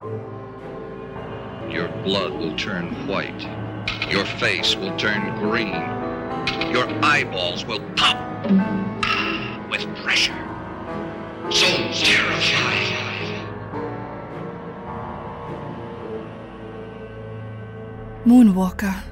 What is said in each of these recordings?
Your blood will turn white. Your face will turn green. Your eyeballs will pop with pressure. So terrifying. Moonwalker.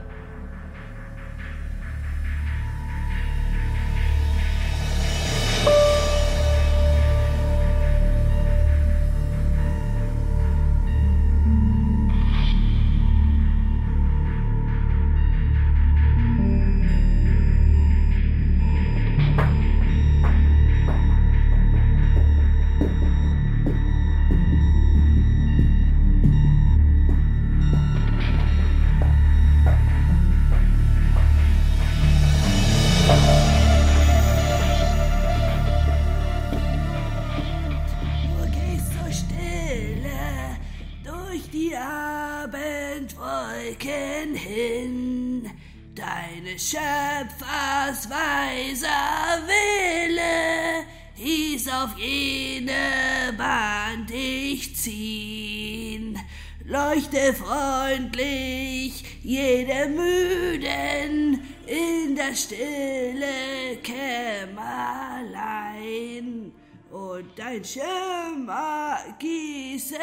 Und dein Schimmer gieße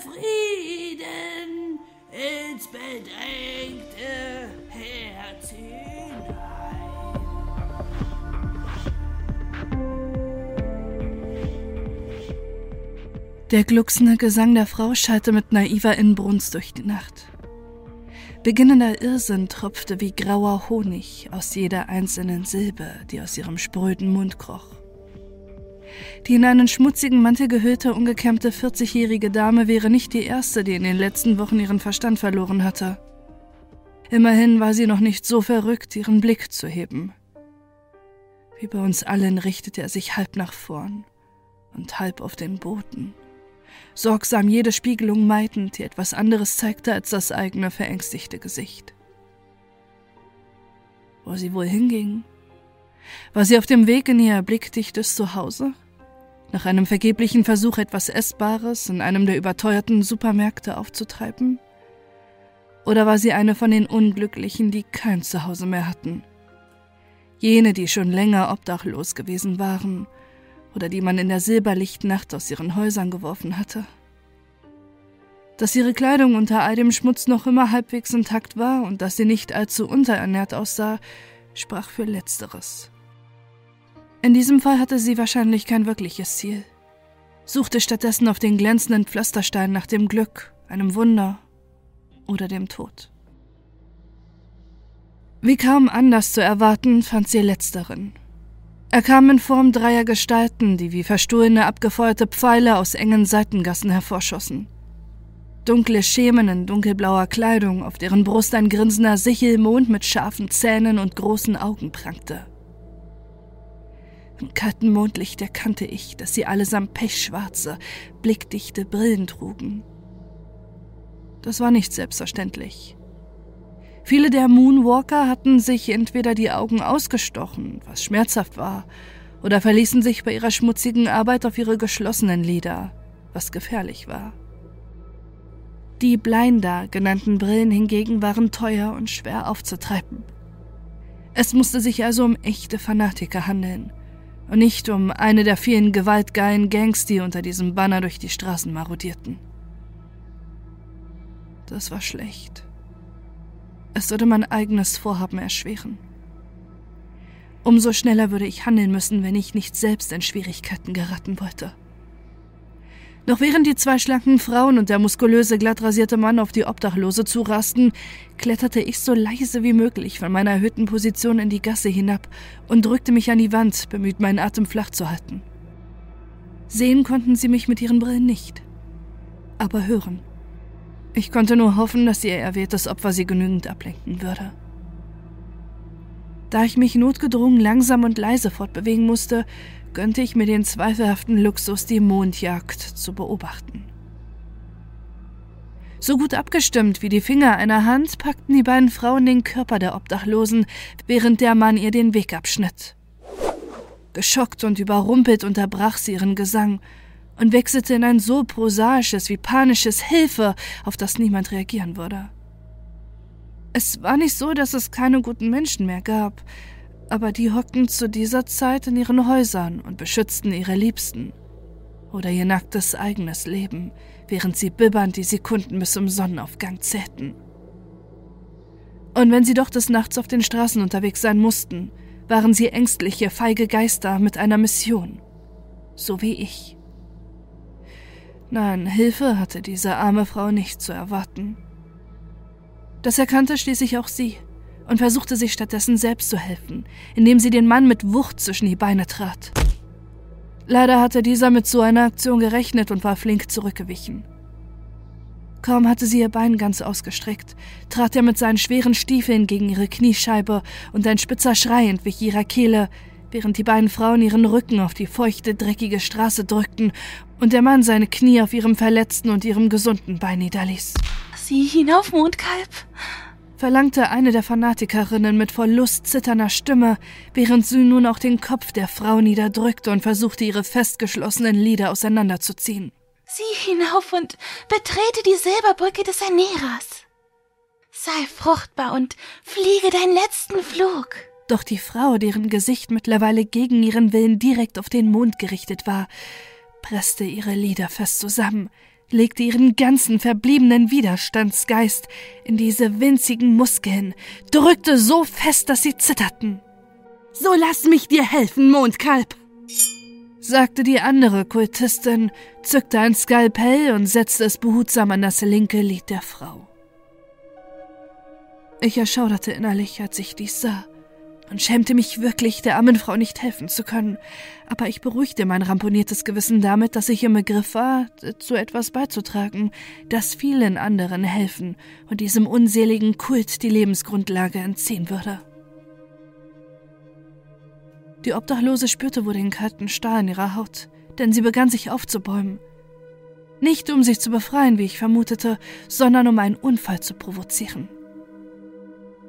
Frieden ins bedrängte Herz hinein. Der glucksende Gesang der Frau schallte mit naiver Inbrunst durch die Nacht. Beginnender Irrsinn tropfte wie grauer Honig aus jeder einzelnen Silbe, die aus ihrem spröden Mund kroch. Die in einen schmutzigen Mantel gehüllte, ungekämmte 40-jährige Dame wäre nicht die erste, die in den letzten Wochen ihren Verstand verloren hatte. Immerhin war sie noch nicht so verrückt, ihren Blick zu heben. Wie bei uns allen richtete er sich halb nach vorn und halb auf den Boden sorgsam jede Spiegelung meidend, die etwas anderes zeigte als das eigene verängstigte Gesicht. Wo sie wohl hinging? War sie auf dem Weg in ihr blickdichtes Zuhause? Nach einem vergeblichen Versuch, etwas Essbares in einem der überteuerten Supermärkte aufzutreiben? Oder war sie eine von den Unglücklichen, die kein Zuhause mehr hatten? Jene, die schon länger obdachlos gewesen waren oder die man in der Silberlichtnacht aus ihren Häusern geworfen hatte. Dass ihre Kleidung unter all dem Schmutz noch immer halbwegs intakt war und dass sie nicht allzu unterernährt aussah, sprach für Letzteres. In diesem Fall hatte sie wahrscheinlich kein wirkliches Ziel, suchte stattdessen auf den glänzenden Pflasterstein nach dem Glück, einem Wunder oder dem Tod. Wie kaum anders zu erwarten, fand sie Letzteren er kam in Form dreier Gestalten, die wie verstohlene, abgefeuerte Pfeile aus engen Seitengassen hervorschossen. Dunkle Schemen in dunkelblauer Kleidung, auf deren Brust ein grinsender Sichelmond mit scharfen Zähnen und großen Augen prangte. Im kalten Mondlicht erkannte ich, dass sie allesamt pechschwarze, blickdichte Brillen trugen. Das war nicht selbstverständlich. Viele der Moonwalker hatten sich entweder die Augen ausgestochen, was schmerzhaft war, oder verließen sich bei ihrer schmutzigen Arbeit auf ihre geschlossenen Lider, was gefährlich war. Die Blinder genannten Brillen hingegen waren teuer und schwer aufzutreiben. Es musste sich also um echte Fanatiker handeln und nicht um eine der vielen gewaltgeilen Gangs, die unter diesem Banner durch die Straßen marodierten. Das war schlecht. Es würde mein eigenes Vorhaben erschweren. Umso schneller würde ich handeln müssen, wenn ich nicht selbst in Schwierigkeiten geraten wollte. Noch während die zwei schlanken Frauen und der muskulöse, glattrasierte Mann auf die Obdachlose zurasten, kletterte ich so leise wie möglich von meiner erhöhten Position in die Gasse hinab und drückte mich an die Wand, bemüht, meinen Atem flach zu halten. Sehen konnten sie mich mit ihren Brillen nicht, aber hören. Ich konnte nur hoffen, dass ihr erwähltes Opfer sie genügend ablenken würde. Da ich mich notgedrungen langsam und leise fortbewegen musste, gönnte ich mir den zweifelhaften Luxus, die Mondjagd zu beobachten. So gut abgestimmt wie die Finger einer Hand packten die beiden Frauen den Körper der Obdachlosen, während der Mann ihr den Weg abschnitt. Geschockt und überrumpelt unterbrach sie ihren Gesang und wechselte in ein so prosaisches wie panisches Hilfe, auf das niemand reagieren würde. Es war nicht so, dass es keine guten Menschen mehr gab, aber die hockten zu dieser Zeit in ihren Häusern und beschützten ihre Liebsten oder ihr nacktes eigenes Leben, während sie bibbernd die Sekunden bis zum Sonnenaufgang zählten. Und wenn sie doch des Nachts auf den Straßen unterwegs sein mussten, waren sie ängstliche, feige Geister mit einer Mission. So wie ich. Nein, Hilfe hatte diese arme Frau nicht zu erwarten. Das erkannte schließlich auch sie und versuchte sich stattdessen selbst zu helfen, indem sie den Mann mit Wucht zwischen die Beine trat. Leider hatte dieser mit so einer Aktion gerechnet und war flink zurückgewichen. Kaum hatte sie ihr Bein ganz ausgestreckt, trat er mit seinen schweren Stiefeln gegen ihre Kniescheibe und ein spitzer Schrei entwich ihrer Kehle, während die beiden Frauen ihren Rücken auf die feuchte, dreckige Straße drückten und der Mann seine Knie auf ihrem verletzten und ihrem gesunden Bein niederließ. Sieh hinauf, Mondkalb, verlangte eine der Fanatikerinnen mit vor Lust zitternder Stimme, während sie nun auch den Kopf der Frau niederdrückte und versuchte, ihre festgeschlossenen Lider auseinanderzuziehen. Sieh hinauf und betrete die Silberbrücke des Ernährers. Sei fruchtbar und fliege deinen letzten Flug. Doch die Frau, deren Gesicht mittlerweile gegen ihren Willen direkt auf den Mond gerichtet war, presste ihre Lider fest zusammen, legte ihren ganzen verbliebenen Widerstandsgeist in diese winzigen Muskeln, drückte so fest, dass sie zitterten. So lass mich dir helfen, Mondkalb, sagte die andere Kultistin, zückte ein Skalpell und setzte es behutsam an das linke Lid der Frau. Ich erschauderte innerlich, als ich dies sah und schämte mich wirklich, der armen Frau nicht helfen zu können, aber ich beruhigte mein ramponiertes Gewissen damit, dass ich im Begriff war, zu etwas beizutragen, das vielen anderen helfen und diesem unseligen Kult die Lebensgrundlage entziehen würde. Die Obdachlose spürte wohl den kalten Stahl in ihrer Haut, denn sie begann sich aufzubäumen. Nicht um sich zu befreien, wie ich vermutete, sondern um einen Unfall zu provozieren.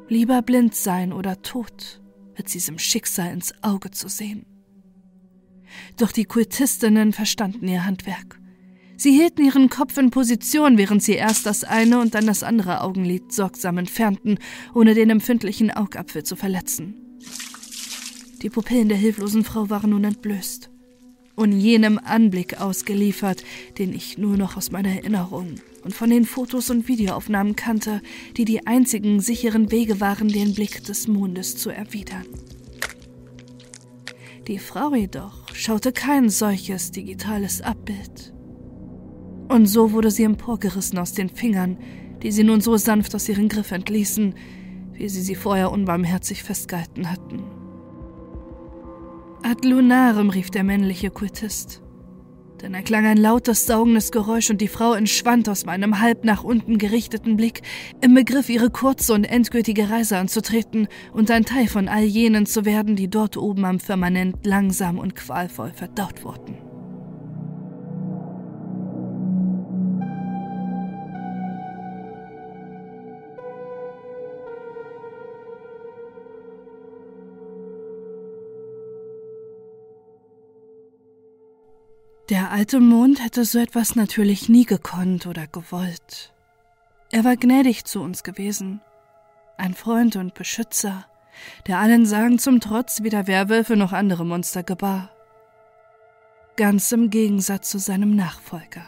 Lieber blind sein oder tot, als diesem Schicksal ins Auge zu sehen. Doch die Kultistinnen verstanden ihr Handwerk. Sie hielten ihren Kopf in Position, während sie erst das eine und dann das andere Augenlid sorgsam entfernten, ohne den empfindlichen Augapfel zu verletzen. Die Pupillen der hilflosen Frau waren nun entblößt und jenem Anblick ausgeliefert, den ich nur noch aus meiner Erinnerung und von den Fotos und Videoaufnahmen kannte, die die einzigen sicheren Wege waren, den Blick des Mondes zu erwidern. Die Frau jedoch schaute kein solches digitales Abbild. Und so wurde sie emporgerissen aus den Fingern, die sie nun so sanft aus ihren Griff entließen, wie sie sie vorher unbarmherzig festgehalten hatten. Ad lunarem, rief der männliche Kultist. Dann erklang ein lautes, saugendes Geräusch und die Frau entschwand aus meinem halb nach unten gerichteten Blick, im Begriff, ihre kurze und endgültige Reise anzutreten und ein Teil von all jenen zu werden, die dort oben am Firmament langsam und qualvoll verdaut wurden. Der alte Mond hätte so etwas natürlich nie gekonnt oder gewollt. Er war gnädig zu uns gewesen, ein Freund und Beschützer, der allen Sagen zum Trotz weder Werwölfe noch andere Monster gebar. Ganz im Gegensatz zu seinem Nachfolger.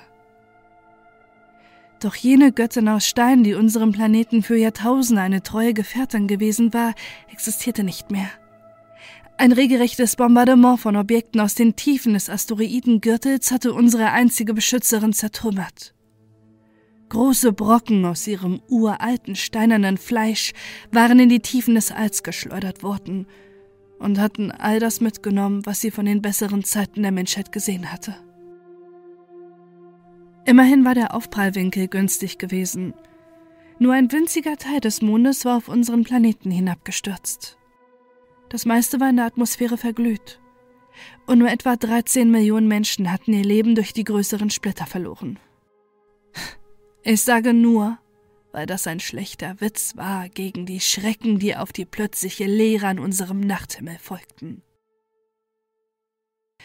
Doch jene Göttin aus Stein, die unserem Planeten für Jahrtausende eine treue Gefährtin gewesen war, existierte nicht mehr. Ein regelrechtes Bombardement von Objekten aus den Tiefen des Asteroidengürtels hatte unsere einzige Beschützerin zertrümmert. Große Brocken aus ihrem uralten steinernen Fleisch waren in die Tiefen des Alls geschleudert worden und hatten all das mitgenommen, was sie von den besseren Zeiten der Menschheit gesehen hatte. Immerhin war der Aufprallwinkel günstig gewesen. Nur ein winziger Teil des Mondes war auf unseren Planeten hinabgestürzt. Das meiste war in der Atmosphäre verglüht. Und nur etwa 13 Millionen Menschen hatten ihr Leben durch die größeren Splitter verloren. Ich sage nur, weil das ein schlechter Witz war gegen die Schrecken, die auf die plötzliche Leere an unserem Nachthimmel folgten.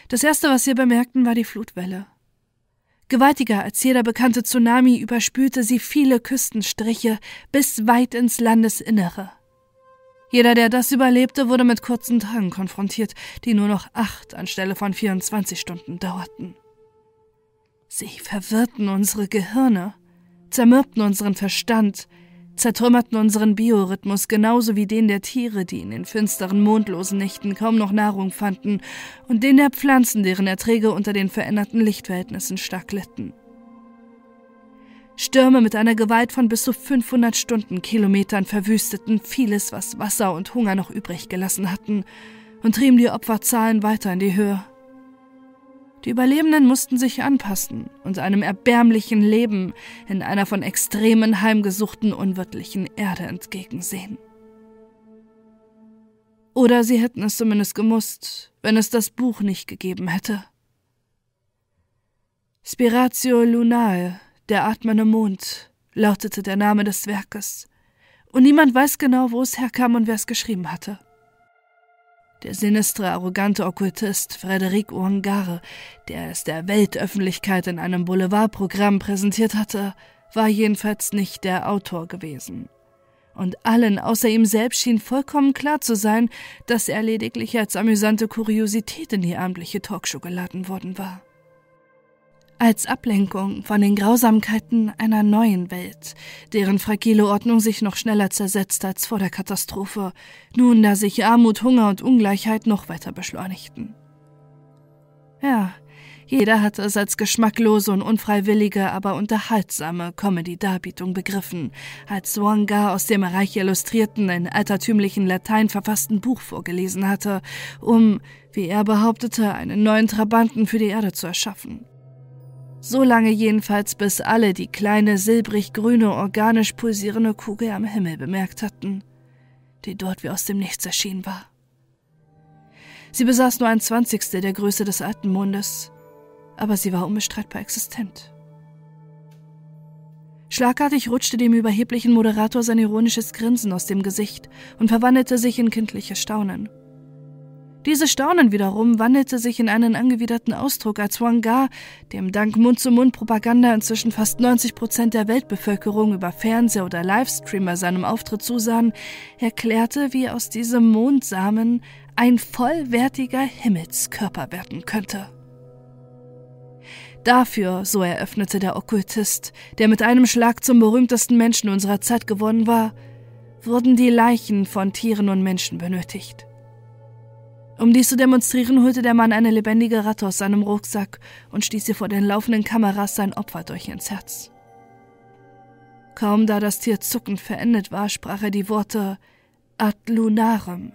Das erste, was wir bemerkten, war die Flutwelle. Gewaltiger als jeder bekannte Tsunami überspülte sie viele Küstenstriche bis weit ins Landesinnere. Jeder, der das überlebte, wurde mit kurzen Tagen konfrontiert, die nur noch acht anstelle von 24 Stunden dauerten. Sie verwirrten unsere Gehirne, zermürbten unseren Verstand, zertrümmerten unseren Biorhythmus genauso wie den der Tiere, die in den finsteren, mondlosen Nächten kaum noch Nahrung fanden, und den der Pflanzen, deren Erträge unter den veränderten Lichtverhältnissen stark litten. Stürme mit einer Gewalt von bis zu 500 Stundenkilometern verwüsteten vieles, was Wasser und Hunger noch übrig gelassen hatten, und trieben die Opferzahlen weiter in die Höhe. Die Überlebenden mussten sich anpassen und einem erbärmlichen Leben in einer von Extremen heimgesuchten unwirtlichen Erde entgegensehen. Oder sie hätten es zumindest gemusst, wenn es das Buch nicht gegeben hätte. Spiratio Lunae, der atmende Mond, lautete der Name des Werkes, und niemand weiß genau, wo es herkam und wer es geschrieben hatte. Der sinistre, arrogante Okkultist Frederic Ouangare, der es der Weltöffentlichkeit in einem Boulevardprogramm präsentiert hatte, war jedenfalls nicht der Autor gewesen. Und allen außer ihm selbst schien vollkommen klar zu sein, dass er lediglich als amüsante Kuriosität in die abendliche Talkshow geladen worden war als Ablenkung von den Grausamkeiten einer neuen Welt, deren fragile Ordnung sich noch schneller zersetzt als vor der Katastrophe, nun da sich Armut, Hunger und Ungleichheit noch weiter beschleunigten. Ja, jeder hatte es als geschmacklose und unfreiwillige, aber unterhaltsame Comedy-Darbietung begriffen, als Wanga aus dem reich illustrierten, in altertümlichen Latein verfassten Buch vorgelesen hatte, um, wie er behauptete, einen neuen Trabanten für die Erde zu erschaffen. So lange jedenfalls, bis alle die kleine, silbrig-grüne, organisch pulsierende Kugel am Himmel bemerkt hatten, die dort wie aus dem Nichts erschienen war. Sie besaß nur ein Zwanzigstel der Größe des alten Mondes, aber sie war unbestreitbar existent. Schlagartig rutschte dem überheblichen Moderator sein ironisches Grinsen aus dem Gesicht und verwandelte sich in kindliches Staunen. Dieses Staunen wiederum wandelte sich in einen angewiderten Ausdruck, als Wang Ga, dem dank Mund-zu-Mund-Propaganda inzwischen fast 90 Prozent der Weltbevölkerung über Fernseher oder Livestream bei seinem Auftritt zusahen, erklärte, wie aus diesem Mondsamen ein vollwertiger Himmelskörper werden könnte. Dafür, so eröffnete der Okkultist, der mit einem Schlag zum berühmtesten Menschen unserer Zeit geworden war, wurden die Leichen von Tieren und Menschen benötigt. Um dies zu demonstrieren, holte der Mann eine lebendige Ratte aus seinem Rucksack und stieß ihr vor den laufenden Kameras sein Opfer durch ins Herz. Kaum da das Tier zuckend verendet war, sprach er die Worte ad lunarem.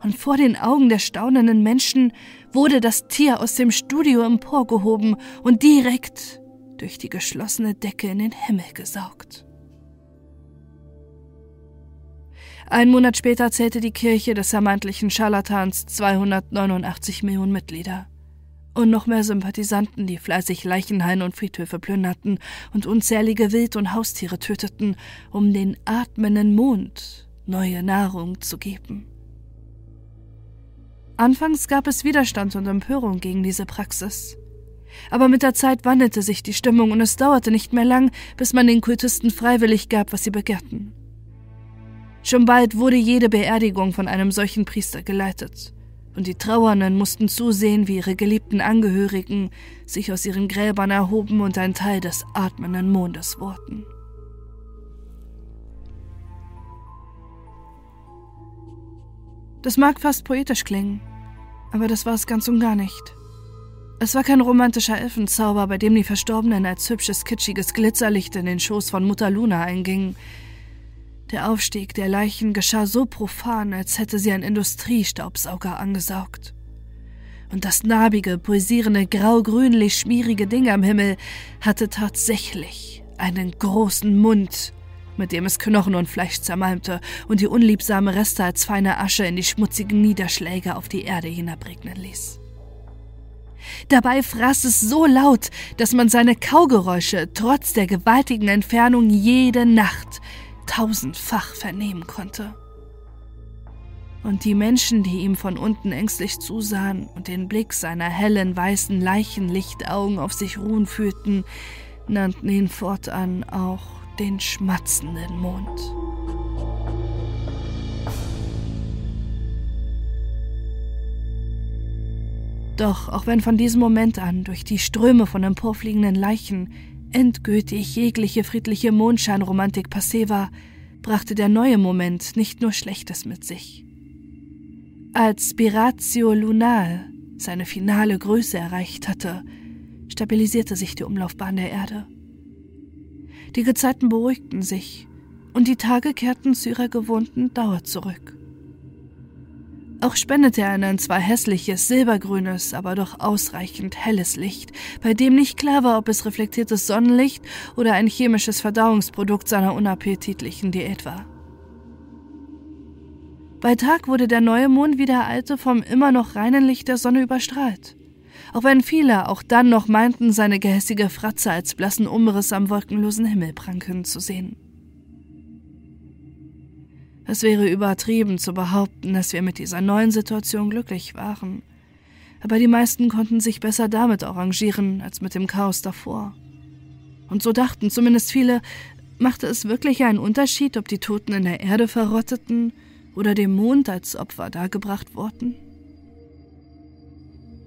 Und vor den Augen der staunenden Menschen wurde das Tier aus dem Studio emporgehoben und direkt durch die geschlossene Decke in den Himmel gesaugt. Ein Monat später zählte die Kirche des vermeintlichen Scharlatans 289 Millionen Mitglieder. Und noch mehr Sympathisanten, die fleißig Leichenhaine und Friedhöfe plünderten und unzählige Wild- und Haustiere töteten, um den atmenden Mond neue Nahrung zu geben. Anfangs gab es Widerstand und Empörung gegen diese Praxis. Aber mit der Zeit wandelte sich die Stimmung und es dauerte nicht mehr lang, bis man den Kultisten freiwillig gab, was sie begehrten. Schon bald wurde jede Beerdigung von einem solchen Priester geleitet, und die Trauernden mussten zusehen, wie ihre geliebten Angehörigen sich aus ihren Gräbern erhoben und ein Teil des atmenden Mondes wurden. Das mag fast poetisch klingen, aber das war es ganz und gar nicht. Es war kein romantischer Elfenzauber, bei dem die Verstorbenen als hübsches, kitschiges Glitzerlicht in den Schoß von Mutter Luna eingingen, der Aufstieg der Leichen geschah so profan, als hätte sie ein Industriestaubsauger angesaugt. Und das narbige, pulsierende, grau-grünlich-schmierige Ding am Himmel hatte tatsächlich einen großen Mund, mit dem es Knochen und Fleisch zermalmte und die unliebsame Reste als feine Asche in die schmutzigen Niederschläge auf die Erde hinabregnen ließ. Dabei fraß es so laut, dass man seine Kaugeräusche trotz der gewaltigen Entfernung jede Nacht tausendfach vernehmen konnte. Und die Menschen, die ihm von unten ängstlich zusahen und den Blick seiner hellen, weißen Leichenlichtaugen auf sich ruhen fühlten, nannten ihn fortan auch den schmatzenden Mond. Doch auch wenn von diesem Moment an durch die Ströme von emporfliegenden Leichen endgültig jegliche friedliche Mondscheinromantik passé war, brachte der neue Moment nicht nur Schlechtes mit sich. Als Spiratio Lunar seine finale Größe erreicht hatte, stabilisierte sich die Umlaufbahn der Erde. Die Gezeiten beruhigten sich und die Tage kehrten zu ihrer gewohnten Dauer zurück. Auch spendete er ein zwar hässliches, silbergrünes, aber doch ausreichend helles Licht, bei dem nicht klar war, ob es reflektiertes Sonnenlicht oder ein chemisches Verdauungsprodukt seiner unappetitlichen Diät war. Bei Tag wurde der neue Mond wie der alte vom immer noch reinen Licht der Sonne überstrahlt. Auch wenn viele auch dann noch meinten, seine gehässige Fratze als blassen Umriss am wolkenlosen Himmel pranken zu sehen. Es wäre übertrieben zu behaupten, dass wir mit dieser neuen Situation glücklich waren. Aber die meisten konnten sich besser damit arrangieren als mit dem Chaos davor. Und so dachten zumindest viele, machte es wirklich einen Unterschied, ob die Toten in der Erde verrotteten oder dem Mond als Opfer dargebracht wurden?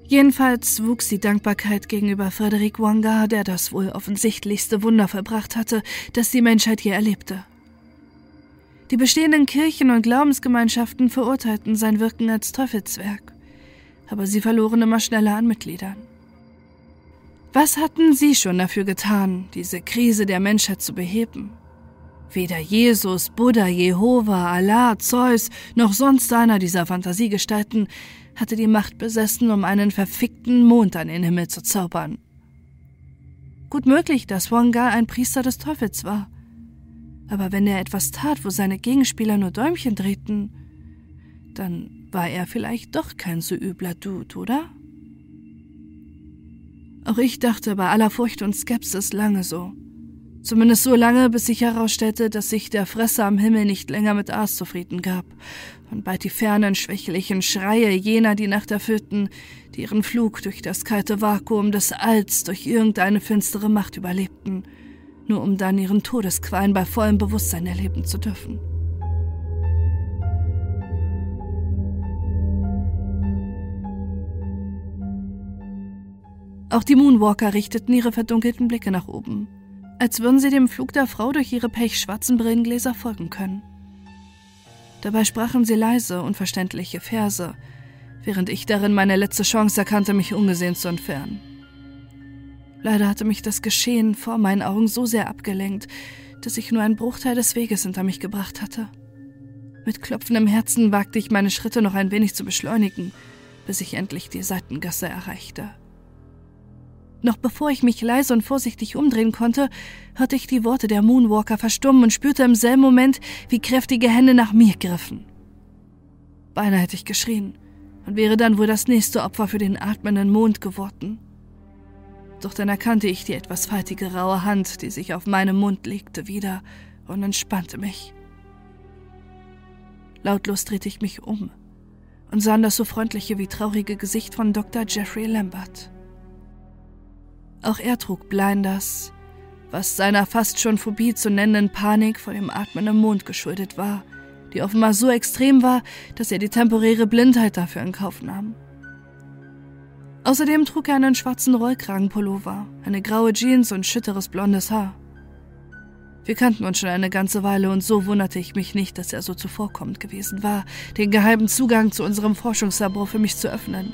Jedenfalls wuchs die Dankbarkeit gegenüber Frederic Wanga, der das wohl offensichtlichste Wunder verbracht hatte, das die Menschheit je erlebte. Die bestehenden Kirchen und Glaubensgemeinschaften verurteilten sein Wirken als Teufelswerk, aber sie verloren immer schneller an Mitgliedern. Was hatten sie schon dafür getan, diese Krise der Menschheit zu beheben? Weder Jesus, Buddha, Jehova, Allah, Zeus noch sonst einer dieser Fantasiegestalten hatte die Macht besessen, um einen verfickten Mond an den Himmel zu zaubern. Gut möglich, dass Wanga ein Priester des Teufels war – aber wenn er etwas tat, wo seine Gegenspieler nur Däumchen drehten, dann war er vielleicht doch kein so übler Dude, oder? Auch ich dachte bei aller Furcht und Skepsis lange so. Zumindest so lange, bis sich herausstellte, dass sich der Fresser am Himmel nicht länger mit Aas zufrieden gab und bald die fernen, schwächlichen Schreie jener die Nacht erfüllten, die ihren Flug durch das kalte Vakuum des Alls durch irgendeine finstere Macht überlebten – nur um dann ihren Todesqualen bei vollem Bewusstsein erleben zu dürfen. Auch die Moonwalker richteten ihre verdunkelten Blicke nach oben, als würden sie dem Flug der Frau durch ihre pechschwarzen Brillengläser folgen können. Dabei sprachen sie leise, unverständliche Verse, während ich darin meine letzte Chance erkannte, mich ungesehen zu entfernen. Leider hatte mich das Geschehen vor meinen Augen so sehr abgelenkt, dass ich nur einen Bruchteil des Weges hinter mich gebracht hatte. Mit klopfendem Herzen wagte ich meine Schritte noch ein wenig zu beschleunigen, bis ich endlich die Seitengasse erreichte. Noch bevor ich mich leise und vorsichtig umdrehen konnte, hörte ich die Worte der Moonwalker verstummen und spürte im selben Moment, wie kräftige Hände nach mir griffen. Beinahe hätte ich geschrien und wäre dann wohl das nächste Opfer für den atmenden Mond geworden doch dann erkannte ich die etwas faltige raue Hand, die sich auf meinem Mund legte, wieder und entspannte mich. Lautlos drehte ich mich um und sah das so freundliche wie traurige Gesicht von Dr. Jeffrey Lambert. Auch er trug Blinders, was seiner fast schon Phobie zu nennenden Panik vor dem atmenden Mond geschuldet war, die offenbar so extrem war, dass er die temporäre Blindheit dafür in Kauf nahm. Außerdem trug er einen schwarzen Rollkragenpullover, eine graue Jeans und schütteres blondes Haar. Wir kannten uns schon eine ganze Weile und so wunderte ich mich nicht, dass er so zuvorkommend gewesen war, den geheimen Zugang zu unserem Forschungslabor für mich zu öffnen.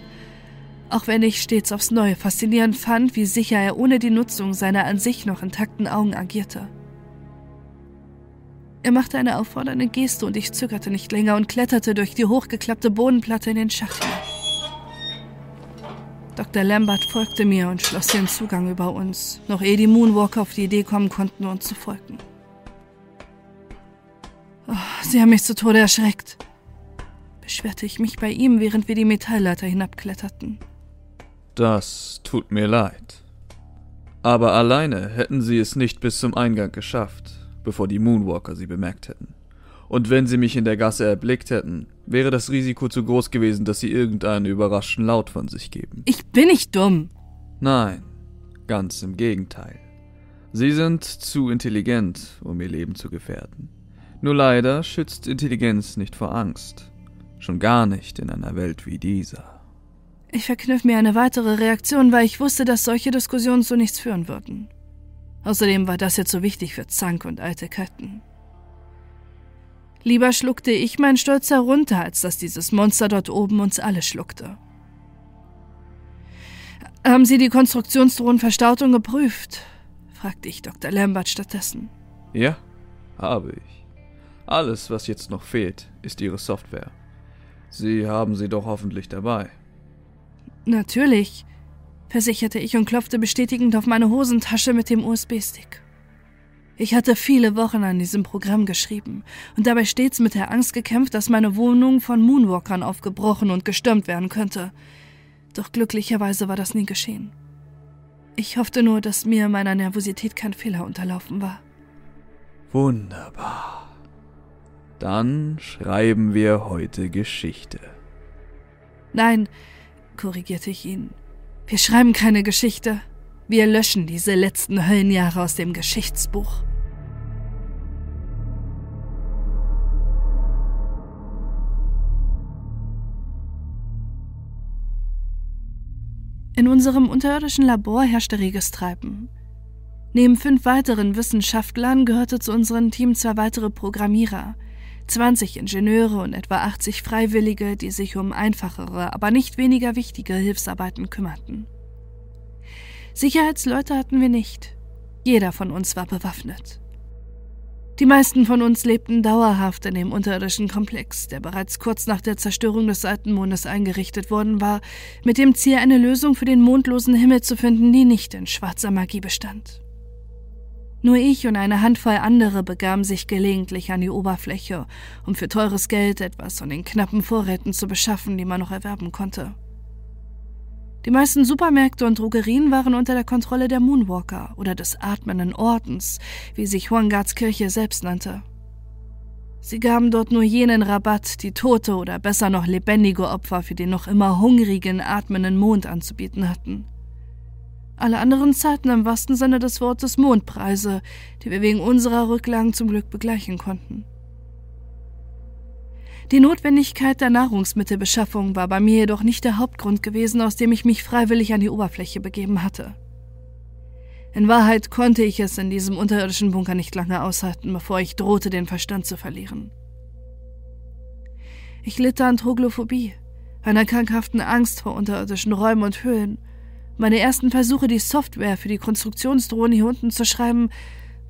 Auch wenn ich stets aufs Neue faszinierend fand, wie sicher er ohne die Nutzung seiner an sich noch intakten Augen agierte. Er machte eine auffordernde Geste und ich zögerte nicht länger und kletterte durch die hochgeklappte Bodenplatte in den Schacht. Dr. Lambert folgte mir und schloss den Zugang über uns, noch ehe die Moonwalker auf die Idee kommen konnten, uns zu folgen. Oh, sie haben mich zu Tode erschreckt, beschwerte ich mich bei ihm, während wir die Metallleiter hinabkletterten. Das tut mir leid. Aber alleine hätten sie es nicht bis zum Eingang geschafft, bevor die Moonwalker sie bemerkt hätten. Und wenn sie mich in der Gasse erblickt hätten, wäre das Risiko zu groß gewesen, dass sie irgendeinen überraschten Laut von sich geben. Ich bin nicht dumm. Nein, ganz im Gegenteil. Sie sind zu intelligent, um ihr Leben zu gefährden. Nur leider schützt Intelligenz nicht vor Angst. Schon gar nicht in einer Welt wie dieser. Ich verkniff mir eine weitere Reaktion, weil ich wusste, dass solche Diskussionen zu nichts führen würden. Außerdem war das jetzt so wichtig für Zank und alte Ketten. Lieber schluckte ich meinen Stolz herunter, als dass dieses Monster dort oben uns alle schluckte. Haben Sie die Konstruktionsdrohnenverstautung geprüft? fragte ich Dr. Lambert stattdessen. Ja, habe ich. Alles, was jetzt noch fehlt, ist Ihre Software. Sie haben sie doch hoffentlich dabei. Natürlich, versicherte ich und klopfte bestätigend auf meine Hosentasche mit dem USB-Stick. Ich hatte viele Wochen an diesem Programm geschrieben und dabei stets mit der Angst gekämpft, dass meine Wohnung von Moonwalkern aufgebrochen und gestürmt werden könnte. Doch glücklicherweise war das nie geschehen. Ich hoffte nur, dass mir meiner Nervosität kein Fehler unterlaufen war. Wunderbar. Dann schreiben wir heute Geschichte. Nein, korrigierte ich ihn. Wir schreiben keine Geschichte. Wir löschen diese letzten Höllenjahre aus dem Geschichtsbuch. In unserem unterirdischen Labor herrschte reges Treiben. Neben fünf weiteren Wissenschaftlern gehörte zu unserem Team zwei weitere Programmierer, 20 Ingenieure und etwa 80 Freiwillige, die sich um einfachere, aber nicht weniger wichtige Hilfsarbeiten kümmerten. Sicherheitsleute hatten wir nicht. Jeder von uns war bewaffnet. Die meisten von uns lebten dauerhaft in dem unterirdischen Komplex, der bereits kurz nach der Zerstörung des alten Mondes eingerichtet worden war, mit dem Ziel, eine Lösung für den mondlosen Himmel zu finden, die nicht in schwarzer Magie bestand. Nur ich und eine Handvoll andere begaben sich gelegentlich an die Oberfläche, um für teures Geld etwas von den knappen Vorräten zu beschaffen, die man noch erwerben konnte. Die meisten Supermärkte und Drogerien waren unter der Kontrolle der Moonwalker oder des atmenden Ordens, wie sich Huangards Kirche selbst nannte. Sie gaben dort nur jenen Rabatt, die tote oder besser noch lebendige Opfer für den noch immer hungrigen, atmenden Mond anzubieten hatten. Alle anderen zahlten im wahrsten Sinne des Wortes Mondpreise, die wir wegen unserer Rücklagen zum Glück begleichen konnten. Die Notwendigkeit der Nahrungsmittelbeschaffung war bei mir jedoch nicht der Hauptgrund gewesen, aus dem ich mich freiwillig an die Oberfläche begeben hatte. In Wahrheit konnte ich es in diesem unterirdischen Bunker nicht lange aushalten, bevor ich drohte, den Verstand zu verlieren. Ich litt an Troglophobie, einer krankhaften Angst vor unterirdischen Räumen und Höhlen. Meine ersten Versuche, die Software für die Konstruktionsdrohnen hier unten zu schreiben,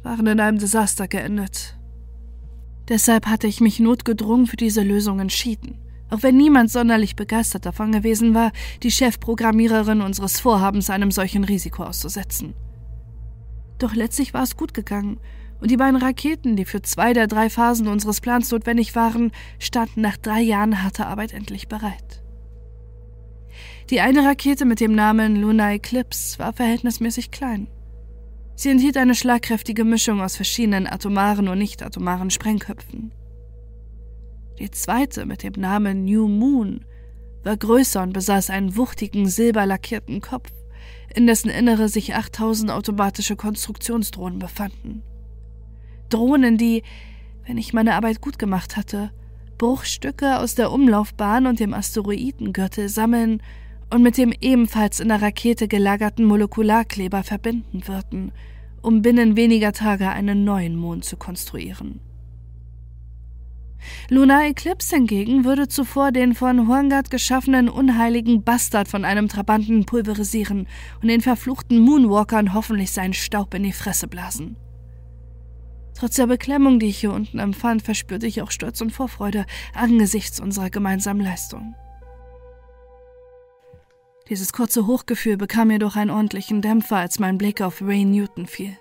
waren in einem Desaster geendet. Deshalb hatte ich mich notgedrungen für diese Lösung entschieden. Auch wenn niemand sonderlich begeistert davon gewesen war, die Chefprogrammiererin unseres Vorhabens einem solchen Risiko auszusetzen. Doch letztlich war es gut gegangen, und die beiden Raketen, die für zwei der drei Phasen unseres Plans notwendig waren, standen nach drei Jahren harter Arbeit endlich bereit. Die eine Rakete mit dem Namen Luna Eclipse war verhältnismäßig klein. Sie enthielt eine schlagkräftige Mischung aus verschiedenen atomaren und nicht-atomaren Sprengköpfen. Die zweite mit dem Namen New Moon war größer und besaß einen wuchtigen silberlackierten Kopf, in dessen Innere sich 8000 automatische Konstruktionsdrohnen befanden. Drohnen, die, wenn ich meine Arbeit gut gemacht hatte, Bruchstücke aus der Umlaufbahn und dem Asteroidengürtel sammeln und mit dem ebenfalls in der Rakete gelagerten Molekularkleber verbinden würden, um binnen weniger Tage einen neuen Mond zu konstruieren. Lunar Eclipse hingegen würde zuvor den von Huangard geschaffenen unheiligen Bastard von einem Trabanten pulverisieren und den verfluchten Moonwalkern hoffentlich seinen Staub in die Fresse blasen. Trotz der Beklemmung, die ich hier unten empfand, verspürte ich auch Stolz und Vorfreude angesichts unserer gemeinsamen Leistung. Dieses kurze Hochgefühl bekam jedoch einen ordentlichen Dämpfer, als mein Blick auf Ray Newton fiel.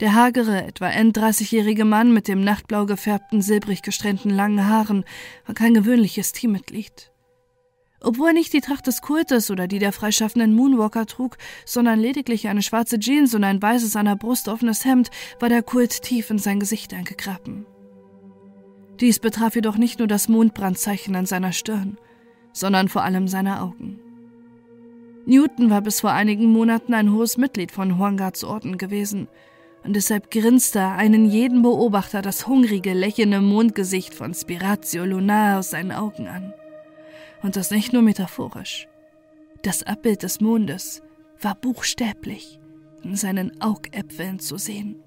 Der hagere, etwa end-30-jährige Mann mit dem nachtblau gefärbten, silbrig gesträhnten langen Haaren war kein gewöhnliches Teammitglied. Obwohl er nicht die Tracht des Kultes oder die der freischaffenden Moonwalker trug, sondern lediglich eine schwarze Jeans und ein weißes an der Brust offenes Hemd, war der Kult tief in sein Gesicht eingegraben. Dies betraf jedoch nicht nur das Mondbrandzeichen an seiner Stirn, sondern vor allem seine Augen. Newton war bis vor einigen Monaten ein hohes Mitglied von Huangards Orden gewesen, und deshalb grinste einen jeden Beobachter das hungrige, lächelnde Mondgesicht von Spiratio Lunar aus seinen Augen an. Und das nicht nur metaphorisch. Das Abbild des Mondes war buchstäblich in seinen Augäpfeln zu sehen.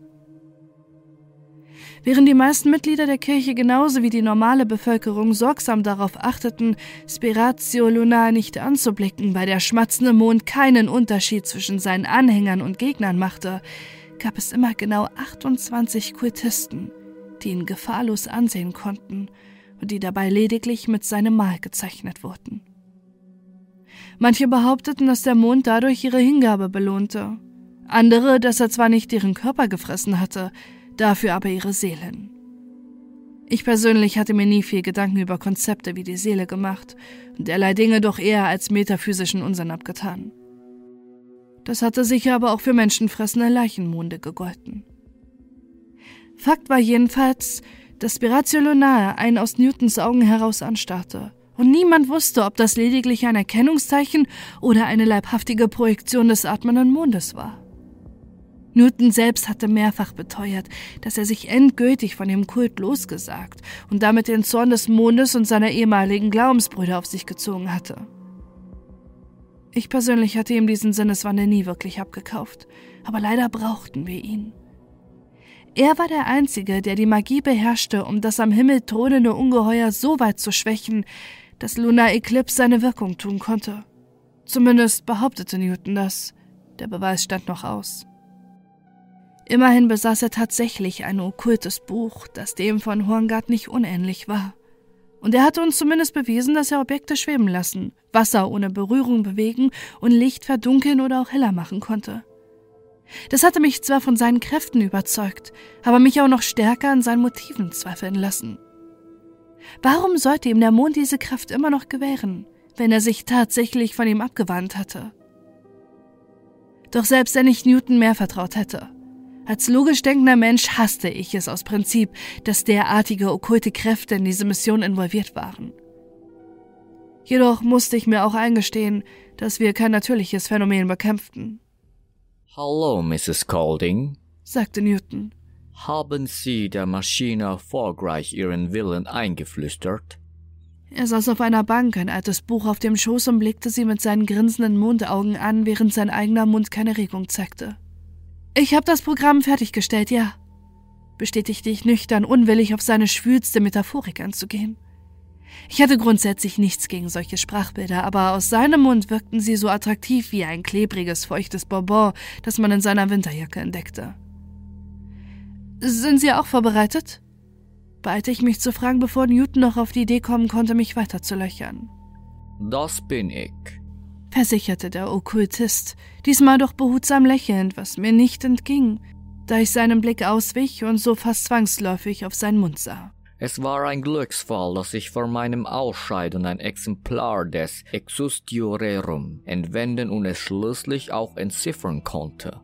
Während die meisten Mitglieder der Kirche genauso wie die normale Bevölkerung sorgsam darauf achteten, Spiratio Lunar nicht anzublicken, weil der schmatzende Mond keinen Unterschied zwischen seinen Anhängern und Gegnern machte, gab es immer genau 28 Kultisten, die ihn gefahrlos ansehen konnten und die dabei lediglich mit seinem Mal gezeichnet wurden. Manche behaupteten, dass der Mond dadurch ihre Hingabe belohnte, andere, dass er zwar nicht ihren Körper gefressen hatte, dafür aber ihre Seelen. Ich persönlich hatte mir nie viel Gedanken über Konzepte wie die Seele gemacht und derlei Dinge doch eher als metaphysischen Unsinn abgetan. Das hatte sicher aber auch für menschenfressende Leichenmonde gegolten. Fakt war jedenfalls, dass Spiratio Lunae einen aus Newtons Augen heraus anstarrte, und niemand wusste, ob das lediglich ein Erkennungszeichen oder eine leibhaftige Projektion des atmenden Mondes war. Newton selbst hatte mehrfach beteuert, dass er sich endgültig von dem Kult losgesagt und damit den Zorn des Mondes und seiner ehemaligen Glaubensbrüder auf sich gezogen hatte. Ich persönlich hatte ihm diesen Sinneswandel nie wirklich abgekauft, aber leider brauchten wir ihn. Er war der Einzige, der die Magie beherrschte, um das am Himmel thronende Ungeheuer so weit zu schwächen, dass Lunar Eclipse seine Wirkung tun konnte. Zumindest behauptete Newton das. Der Beweis stand noch aus. Immerhin besaß er tatsächlich ein okkultes Buch, das dem von Horngard nicht unähnlich war. Und er hatte uns zumindest bewiesen, dass er Objekte schweben lassen, Wasser ohne Berührung bewegen und Licht verdunkeln oder auch heller machen konnte. Das hatte mich zwar von seinen Kräften überzeugt, aber mich auch noch stärker an seinen Motiven zweifeln lassen. Warum sollte ihm der Mond diese Kraft immer noch gewähren, wenn er sich tatsächlich von ihm abgewandt hatte? Doch selbst wenn ich Newton mehr vertraut hätte, als logisch denkender Mensch hasste ich es aus Prinzip, dass derartige okkulte Kräfte in diese Mission involviert waren. Jedoch musste ich mir auch eingestehen, dass wir kein natürliches Phänomen bekämpften. Hallo, Mrs. Colding, sagte Newton. Haben Sie der Maschine erfolgreich Ihren Willen eingeflüstert? Er saß auf einer Bank, ein altes Buch auf dem Schoß und blickte sie mit seinen grinsenden Mundaugen an, während sein eigener Mund keine Regung zeigte. Ich habe das Programm fertiggestellt, ja, bestätigte ich nüchtern, unwillig auf seine schwülste Metaphorik anzugehen. Ich hatte grundsätzlich nichts gegen solche Sprachbilder, aber aus seinem Mund wirkten sie so attraktiv wie ein klebriges, feuchtes Bonbon, das man in seiner Winterjacke entdeckte. Sind Sie auch vorbereitet? Beeilte ich mich zu fragen, bevor Newton noch auf die Idee kommen konnte, mich weiter zu löchern. Das bin ich, versicherte der Okkultist, diesmal doch behutsam lächelnd, was mir nicht entging, da ich seinem Blick auswich und so fast zwangsläufig auf seinen Mund sah. Es war ein Glücksfall, dass ich vor meinem Ausscheiden ein Exemplar des Exustiorerum entwenden und es schließlich auch entziffern konnte.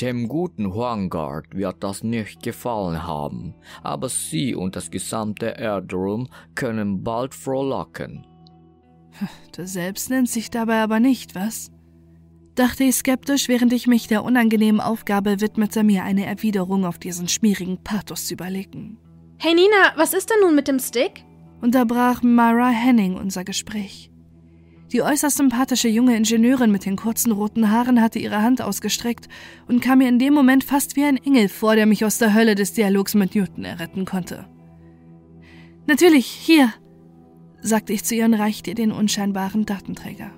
Dem guten Huangard wird das nicht gefallen haben, aber Sie und das gesamte Erdrum können bald frohlocken. Du selbst nennt sich dabei aber nicht, was? dachte ich skeptisch, während ich mich der unangenehmen Aufgabe widmete, mir eine Erwiderung auf diesen schmierigen Pathos zu überlegen. Hey Nina, was ist denn nun mit dem Stick? Unterbrach Mara Henning unser Gespräch. Die äußerst sympathische junge Ingenieurin mit den kurzen roten Haaren hatte ihre Hand ausgestreckt und kam mir in dem Moment fast wie ein Engel vor, der mich aus der Hölle des Dialogs mit Newton erretten konnte. Natürlich, hier, sagte ich zu ihr und reichte ihr den unscheinbaren Datenträger.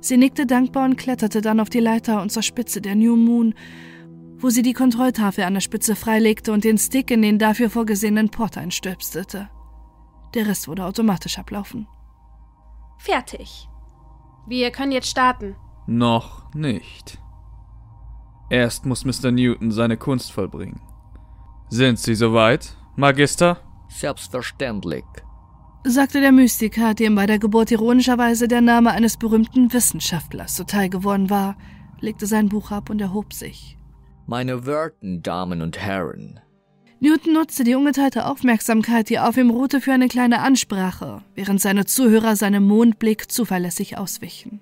Sie nickte dankbar und kletterte dann auf die Leiter und zur Spitze der New Moon, wo sie die Kontrolltafel an der Spitze freilegte und den Stick in den dafür vorgesehenen Port einstöpselte. Der Rest wurde automatisch ablaufen. Fertig. Wir können jetzt starten. Noch nicht. Erst muss Mr. Newton seine Kunst vollbringen. Sind Sie soweit, Magister? Selbstverständlich sagte der Mystiker, dem bei der Geburt ironischerweise der Name eines berühmten Wissenschaftlers zuteil geworden war, legte sein Buch ab und erhob sich. Meine werten Damen und Herren, Newton nutzte die ungeteilte Aufmerksamkeit, die auf ihm ruhte, für eine kleine Ansprache, während seine Zuhörer seinem Mondblick zuverlässig auswichen.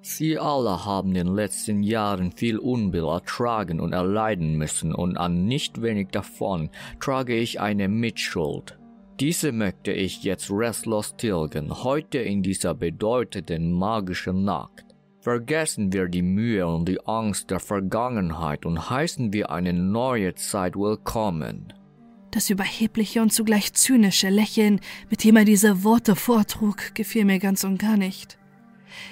Sie alle haben in den letzten Jahren viel Unbill ertragen und erleiden müssen, und an nicht wenig davon trage ich eine Mitschuld. Diese möchte ich jetzt restlos tilgen, heute in dieser bedeutenden magischen Nacht. Vergessen wir die Mühe und die Angst der Vergangenheit und heißen wir eine neue Zeit willkommen. Das überhebliche und zugleich zynische Lächeln, mit dem er diese Worte vortrug, gefiel mir ganz und gar nicht.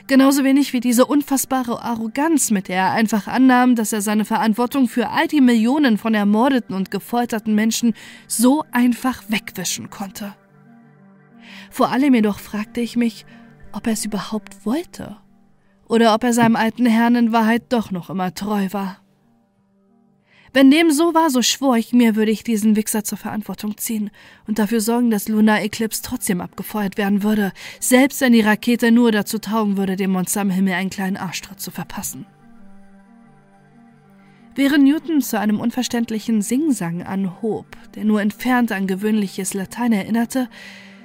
Genauso wenig wie diese unfassbare Arroganz, mit der er einfach annahm, dass er seine Verantwortung für all die Millionen von ermordeten und gefolterten Menschen so einfach wegwischen konnte. Vor allem jedoch fragte ich mich, ob er es überhaupt wollte oder ob er seinem alten Herrn in Wahrheit doch noch immer treu war. Wenn dem so war, so schwor ich mir, würde ich diesen Wichser zur Verantwortung ziehen und dafür sorgen, dass Lunar Eclipse trotzdem abgefeuert werden würde, selbst wenn die Rakete nur dazu taugen würde, dem Monster am Himmel einen kleinen Arschtritt zu verpassen. Während Newton zu einem unverständlichen Singsang anhob, der nur entfernt an gewöhnliches Latein erinnerte,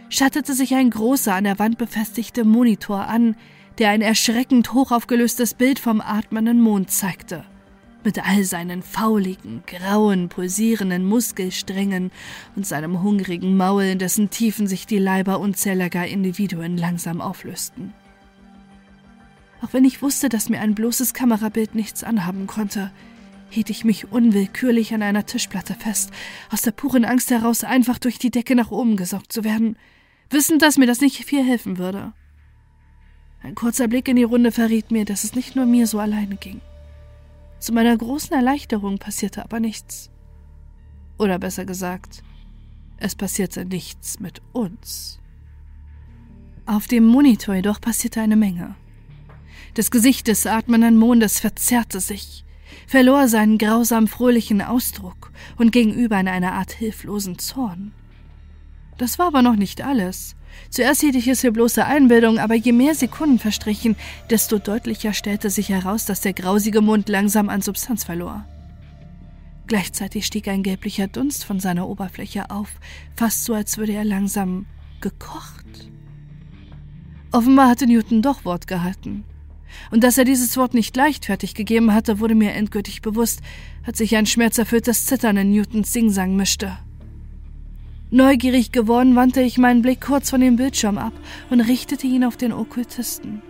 schattete sich ein großer an der Wand befestigter Monitor an, der ein erschreckend hochaufgelöstes Bild vom atmenden Mond zeigte. Mit all seinen fauligen, grauen, pulsierenden Muskelsträngen und seinem hungrigen Maul, in dessen Tiefen sich die Leiber unzähliger Individuen langsam auflösten. Auch wenn ich wusste, dass mir ein bloßes Kamerabild nichts anhaben konnte, hielt ich mich unwillkürlich an einer Tischplatte fest, aus der puren Angst heraus einfach durch die Decke nach oben gesaugt zu werden, wissend, dass mir das nicht viel helfen würde. Ein kurzer Blick in die Runde verriet mir, dass es nicht nur mir so alleine ging. Zu meiner großen Erleichterung passierte aber nichts. Oder besser gesagt, es passierte nichts mit uns. Auf dem Monitor jedoch passierte eine Menge. Das Gesicht des atmenden Mondes verzerrte sich, verlor seinen grausam fröhlichen Ausdruck und ging über in eine Art hilflosen Zorn. Das war aber noch nicht alles. Zuerst hielt ich es für bloße Einbildung, aber je mehr Sekunden verstrichen, desto deutlicher stellte sich heraus, dass der grausige Mund langsam an Substanz verlor. Gleichzeitig stieg ein gelblicher Dunst von seiner Oberfläche auf, fast so, als würde er langsam gekocht. Offenbar hatte Newton doch Wort gehalten. Und dass er dieses Wort nicht leichtfertig gegeben hatte, wurde mir endgültig bewusst, als sich ein schmerzerfülltes Zittern in Newtons Singsang mischte. Neugierig geworden, wandte ich meinen Blick kurz von dem Bildschirm ab und richtete ihn auf den Okkultisten.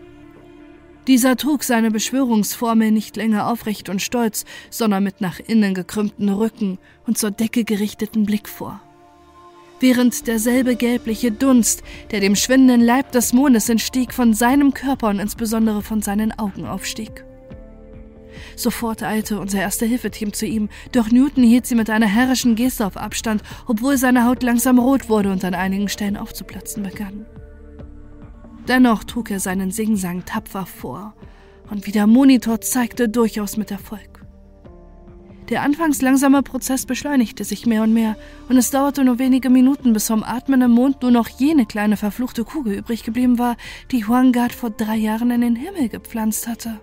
Dieser trug seine Beschwörungsformel nicht länger aufrecht und stolz, sondern mit nach innen gekrümmten Rücken und zur Decke gerichteten Blick vor. Während derselbe gelbliche Dunst, der dem schwindenden Leib des Mondes entstieg, von seinem Körper und insbesondere von seinen Augen aufstieg. Sofort eilte unser Erste-Hilfe-Team zu ihm, doch Newton hielt sie mit einer herrischen Geste auf Abstand, obwohl seine Haut langsam rot wurde und an einigen Stellen aufzuplatzen begann. Dennoch trug er seinen Singsang tapfer vor, und wie der Monitor zeigte, durchaus mit Erfolg. Der anfangs langsame Prozess beschleunigte sich mehr und mehr, und es dauerte nur wenige Minuten, bis vom atmenden Mond nur noch jene kleine verfluchte Kugel übrig geblieben war, die Huangard vor drei Jahren in den Himmel gepflanzt hatte.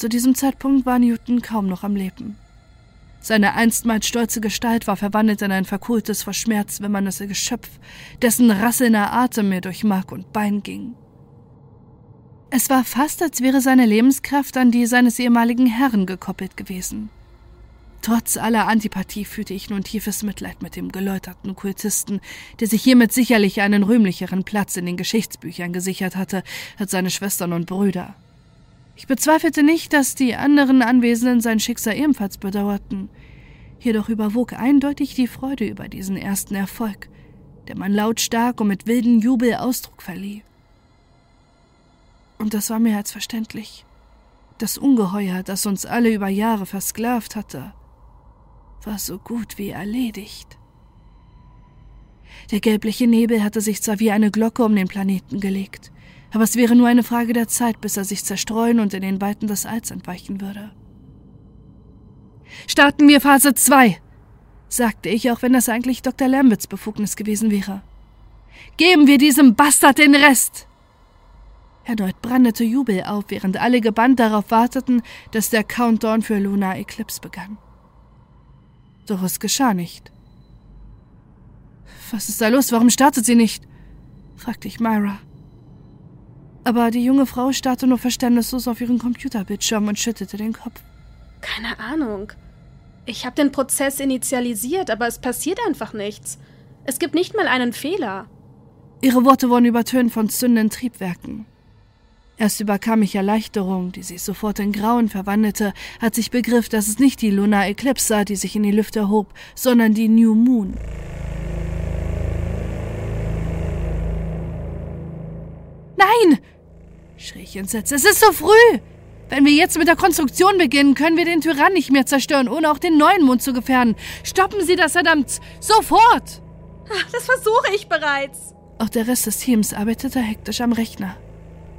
Zu diesem Zeitpunkt war Newton kaum noch am Leben. Seine einstmals stolze Gestalt war verwandelt in ein verkohltes, vor Schmerz wimmerndes Geschöpf, dessen rasselnder Atem mir durch Mark und Bein ging. Es war fast, als wäre seine Lebenskraft an die seines ehemaligen Herrn gekoppelt gewesen. Trotz aller Antipathie fühlte ich nun tiefes Mitleid mit dem geläuterten Kultisten, der sich hiermit sicherlich einen rühmlicheren Platz in den Geschichtsbüchern gesichert hatte als seine Schwestern und Brüder. Ich bezweifelte nicht, dass die anderen Anwesenden sein Schicksal ebenfalls bedauerten. Jedoch überwog eindeutig die Freude über diesen ersten Erfolg, der man lautstark und mit wilden Jubel Ausdruck verlieh. Und das war mehr als verständlich. Das Ungeheuer, das uns alle über Jahre versklavt hatte, war so gut wie erledigt. Der gelbliche Nebel hatte sich zwar wie eine Glocke um den Planeten gelegt, aber es wäre nur eine Frage der Zeit, bis er sich zerstreuen und in den Weiten des Alls entweichen würde. Starten wir Phase 2, sagte ich, auch wenn das eigentlich Dr. Lamberts Befugnis gewesen wäre. Geben wir diesem Bastard den Rest! Erneut brandete Jubel auf, während alle gebannt darauf warteten, dass der Countdown für Lunar Eclipse begann. Doch es geschah nicht. Was ist da los? Warum startet sie nicht? fragte ich Myra. Aber die junge Frau starrte nur verständnislos auf ihren Computerbildschirm und schüttelte den Kopf. Keine Ahnung. Ich habe den Prozess initialisiert, aber es passiert einfach nichts. Es gibt nicht mal einen Fehler. Ihre Worte wurden übertönt von zündenden Triebwerken. Erst überkam mich Erleichterung, die sich sofort in Grauen verwandelte, als ich begriff, dass es nicht die Lunar Eclipse war, die sich in die Lüfte hob, sondern die New Moon. Nein! Schrie ich entsetzt. Es ist so früh! Wenn wir jetzt mit der Konstruktion beginnen, können wir den Tyrann nicht mehr zerstören, ohne auch den neuen Mond zu gefährden. Stoppen Sie das, verdammt! Sofort! Das versuche ich bereits. Auch der Rest des Teams arbeitete hektisch am Rechner.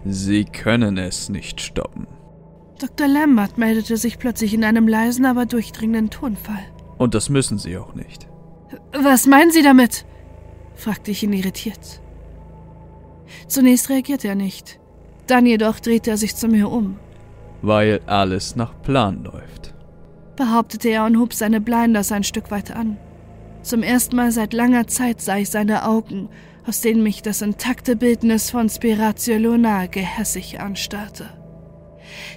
Sie können es nicht stoppen. Dr. Lambert meldete sich plötzlich in einem leisen, aber durchdringenden Tonfall. Und das müssen Sie auch nicht. Was meinen Sie damit? fragte ich ihn irritiert. Zunächst reagierte er nicht. Dann jedoch drehte er sich zu mir um. Weil alles nach Plan läuft. Behauptete er und hob seine Blinders ein Stück weit an. Zum ersten Mal seit langer Zeit sah ich seine Augen, aus denen mich das intakte Bildnis von Spiratio Lunar gehässig anstarrte.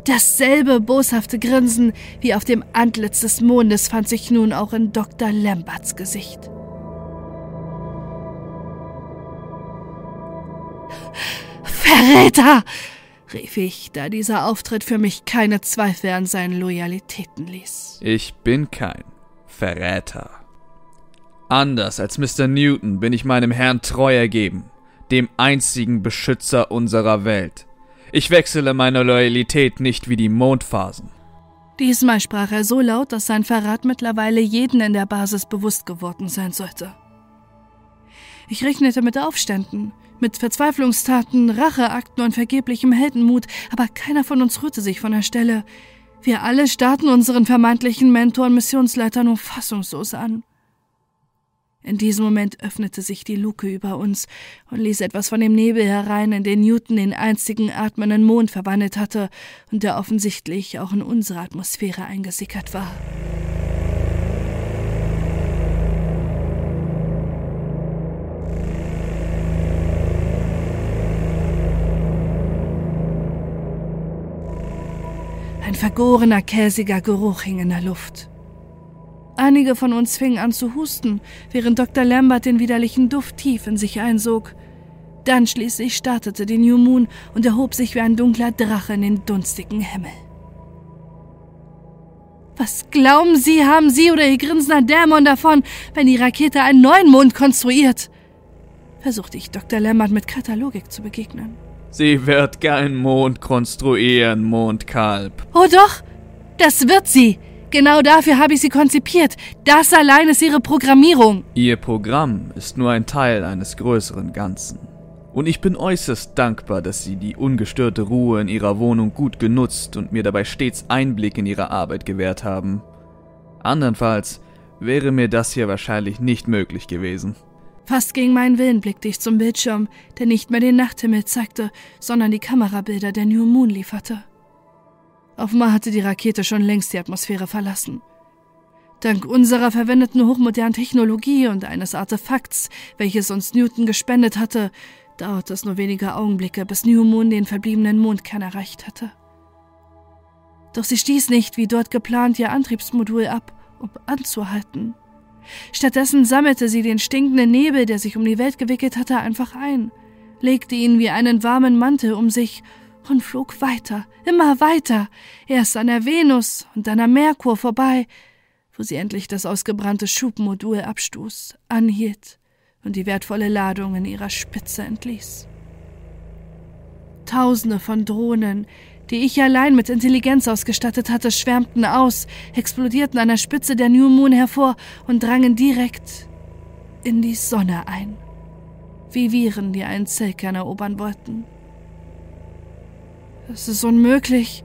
Dasselbe boshafte Grinsen wie auf dem Antlitz des Mondes fand sich nun auch in Dr. Lamberts Gesicht. Verräter! rief ich, da dieser Auftritt für mich keine Zweifel an seinen Loyalitäten ließ. Ich bin kein Verräter. Anders als Mr. Newton bin ich meinem Herrn treu ergeben, dem einzigen Beschützer unserer Welt. Ich wechsle meine Loyalität nicht wie die Mondphasen. Diesmal sprach er so laut, dass sein Verrat mittlerweile jeden in der Basis bewusst geworden sein sollte. Ich rechnete mit Aufständen, mit Verzweiflungstaten, Racheakten und vergeblichem Heldenmut, aber keiner von uns rührte sich von der Stelle. Wir alle starrten unseren vermeintlichen Mentor und Missionsleiter nur fassungslos an. In diesem Moment öffnete sich die Luke über uns und ließ etwas von dem Nebel herein, in den Newton den einzigen atmenden Mond verwandelt hatte und der offensichtlich auch in unsere Atmosphäre eingesickert war. Ein vergorener, käsiger Geruch hing in der Luft. Einige von uns fingen an zu husten, während Dr. Lambert den widerlichen Duft tief in sich einsog. Dann schließlich startete die New Moon und erhob sich wie ein dunkler Drache in den dunstigen Himmel. Was glauben Sie, haben Sie oder Ihr grinsender Dämon davon, wenn die Rakete einen neuen Mond konstruiert? Versuchte ich Dr. Lambert mit Katalogik zu begegnen. Sie wird keinen Mond konstruieren, Mondkalb. Oh doch, das wird sie. Genau dafür habe ich sie konzipiert. Das allein ist ihre Programmierung. Ihr Programm ist nur ein Teil eines größeren Ganzen. Und ich bin äußerst dankbar, dass Sie die ungestörte Ruhe in Ihrer Wohnung gut genutzt und mir dabei stets Einblick in Ihre Arbeit gewährt haben. Andernfalls wäre mir das hier wahrscheinlich nicht möglich gewesen. Fast gegen meinen Willen blickte ich zum Bildschirm, der nicht mehr den Nachthimmel zeigte, sondern die Kamerabilder der New Moon lieferte. Offenbar hatte die Rakete schon längst die Atmosphäre verlassen. Dank unserer verwendeten hochmodernen Technologie und eines Artefakts, welches uns Newton gespendet hatte, dauerte es nur wenige Augenblicke, bis New Moon den verbliebenen Mondkern erreicht hatte. Doch sie stieß nicht, wie dort geplant, ihr Antriebsmodul ab, um anzuhalten. Stattdessen sammelte sie den stinkenden Nebel, der sich um die Welt gewickelt hatte, einfach ein, legte ihn wie einen warmen Mantel um sich und flog weiter, immer weiter, erst an der Venus und dann am Merkur vorbei, wo sie endlich das ausgebrannte Schubmodul abstoß, anhielt und die wertvolle Ladung in ihrer Spitze entließ. Tausende von Drohnen, die ich allein mit Intelligenz ausgestattet hatte, schwärmten aus, explodierten an der Spitze der New Moon hervor und drangen direkt in die Sonne ein, wie Viren, die einen Zellkern erobern wollten. Es ist unmöglich,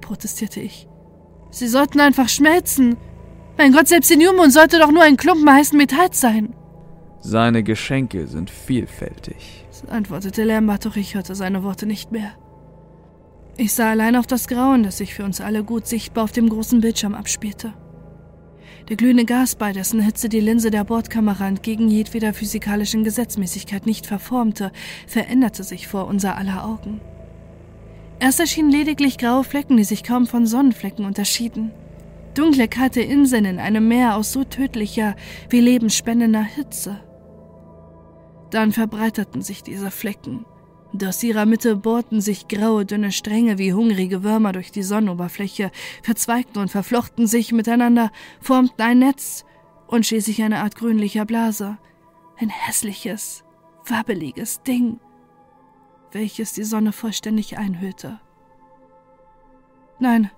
protestierte ich. Sie sollten einfach schmelzen. Mein Gott, selbst die New Moon sollte doch nur ein Klumpen heißen Metalls sein. Seine Geschenke sind vielfältig, antwortete Lambert, doch ich hörte seine Worte nicht mehr. Ich sah allein auf das Grauen, das sich für uns alle gut sichtbar auf dem großen Bildschirm abspielte. Der glühende Gas, bei dessen Hitze die Linse der Bordkamera entgegen jedweder physikalischen Gesetzmäßigkeit nicht verformte, veränderte sich vor unser aller Augen. Erst erschienen lediglich graue Flecken, die sich kaum von Sonnenflecken unterschieden. Dunkle, kalte Inseln in einem Meer aus so tödlicher wie lebensspendender Hitze. Dann verbreiterten sich diese Flecken, und aus ihrer Mitte bohrten sich graue, dünne Stränge wie hungrige Würmer durch die Sonnenoberfläche, verzweigten und verflochten sich miteinander, formten ein Netz und schließlich eine Art grünlicher Blase. Ein hässliches, wabbeliges Ding, welches die Sonne vollständig einhüllte. Nein,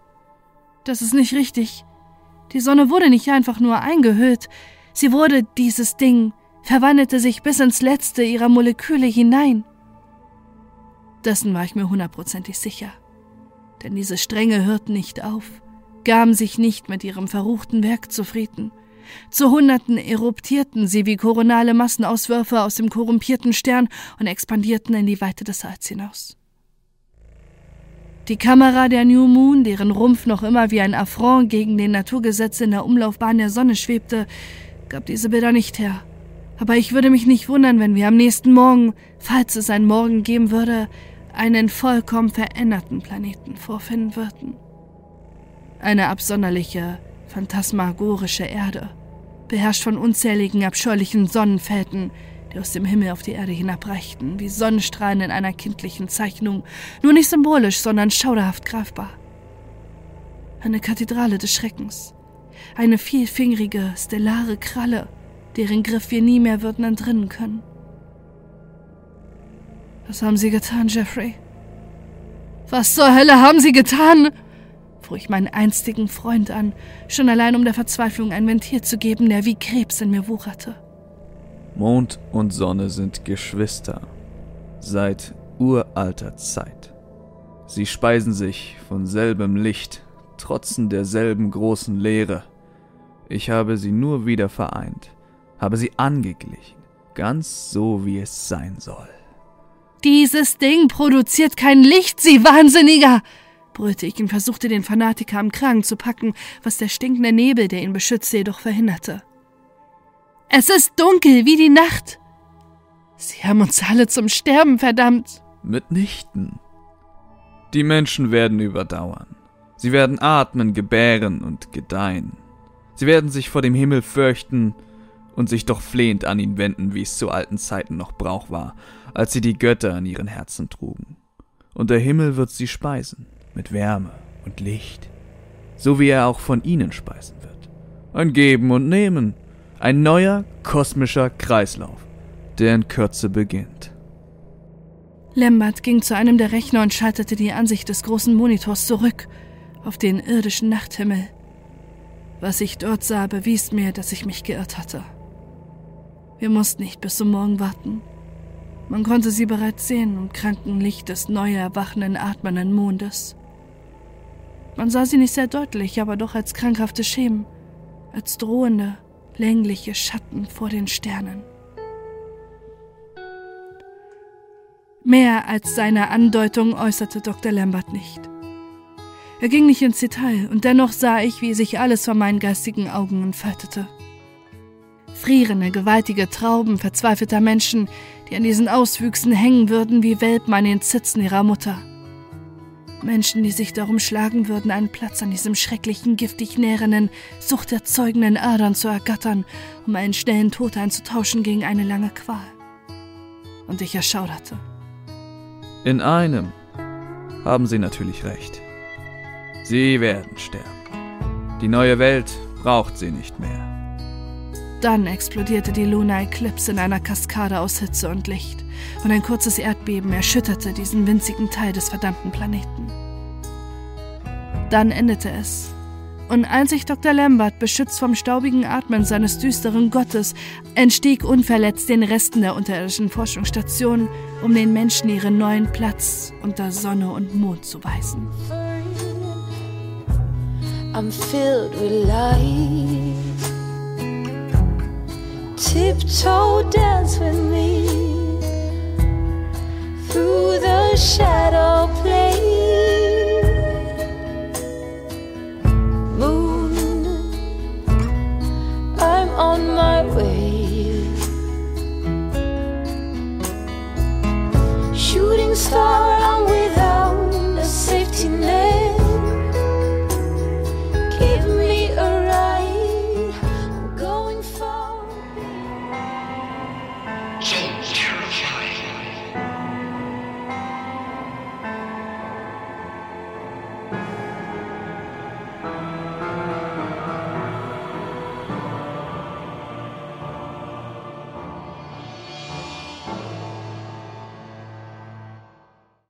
das ist nicht richtig. Die Sonne wurde nicht einfach nur eingehüllt, sie wurde dieses Ding, verwandelte sich bis ins letzte ihrer Moleküle hinein. Dessen war ich mir hundertprozentig sicher. Denn diese Stränge hörten nicht auf, gaben sich nicht mit ihrem verruchten Werk zufrieden. Zu Hunderten eruptierten sie wie koronale Massenauswürfe aus dem korrumpierten Stern und expandierten in die Weite des Alls hinaus. Die Kamera der New Moon, deren Rumpf noch immer wie ein Affront gegen den Naturgesetz in der Umlaufbahn der Sonne schwebte, gab diese Bilder nicht her. Aber ich würde mich nicht wundern, wenn wir am nächsten Morgen, falls es einen Morgen geben würde, einen vollkommen veränderten Planeten vorfinden würden. Eine absonderliche, phantasmagorische Erde, beherrscht von unzähligen abscheulichen Sonnenfälten, die aus dem Himmel auf die Erde hinabreichten, wie Sonnenstrahlen in einer kindlichen Zeichnung, nur nicht symbolisch, sondern schauderhaft greifbar. Eine Kathedrale des Schreckens, eine vielfingerige, stellare Kralle, deren Griff wir nie mehr würden entrinnen können. Was haben Sie getan, Jeffrey? Was zur Hölle haben Sie getan? fuhr ich meinen einstigen Freund an, schon allein um der Verzweiflung ein Ventil zu geben, der wie Krebs in mir wucherte. Mond und Sonne sind Geschwister seit uralter Zeit. Sie speisen sich von selbem Licht, trotzen derselben großen Leere. Ich habe sie nur wieder vereint, habe sie angeglichen, ganz so wie es sein soll. Dieses Ding produziert kein Licht, Sie Wahnsinniger! brüllte ich und versuchte den Fanatiker am Kragen zu packen, was der stinkende Nebel, der ihn beschützte, jedoch verhinderte. Es ist dunkel wie die Nacht. Sie haben uns alle zum Sterben verdammt. Mitnichten. Die Menschen werden überdauern. Sie werden atmen, gebären und gedeihen. Sie werden sich vor dem Himmel fürchten und sich doch flehend an ihn wenden, wie es zu alten Zeiten noch Brauch war, als sie die Götter an ihren Herzen trugen. Und der Himmel wird sie speisen, mit Wärme und Licht, so wie er auch von ihnen speisen wird. Ein Geben und Nehmen, ein neuer kosmischer Kreislauf, der in Kürze beginnt. Lambert ging zu einem der Rechner und schaltete die Ansicht des großen Monitors zurück auf den irdischen Nachthimmel. Was ich dort sah, bewies mir, dass ich mich geirrt hatte. Wir mussten nicht bis zum Morgen warten. Man konnte sie bereits sehen im kranken Licht des neu erwachenden, atmenden Mondes. Man sah sie nicht sehr deutlich, aber doch als krankhafte Schemen, als drohende, längliche Schatten vor den Sternen. Mehr als seine Andeutung äußerte Dr. Lambert nicht. Er ging nicht ins Detail, und dennoch sah ich, wie sich alles vor meinen geistigen Augen entfaltete. Frierende, gewaltige Trauben verzweifelter Menschen, die an diesen Auswüchsen hängen würden wie Welpen an den Zitzen ihrer Mutter. Menschen, die sich darum schlagen würden, einen Platz an diesem schrecklichen, giftig nährenden, suchterzeugenden Adern zu ergattern, um einen schnellen Tod einzutauschen gegen eine lange Qual. Und ich erschauderte. In einem haben Sie natürlich recht. Sie werden sterben. Die neue Welt braucht sie nicht mehr. Dann explodierte die Luna Eclipse in einer Kaskade aus Hitze und Licht, und ein kurzes Erdbeben erschütterte diesen winzigen Teil des verdammten Planeten. Dann endete es. Und einzig Dr. Lambert, beschützt vom staubigen Atmen seines düsteren Gottes, entstieg unverletzt den Resten der unterirdischen Forschungsstation, um den Menschen ihren neuen Platz unter Sonne und Mond zu weisen. I'm filled with light. tiptoe dance with me through the shadow play. Moon, I'm on my way. Shooting stars.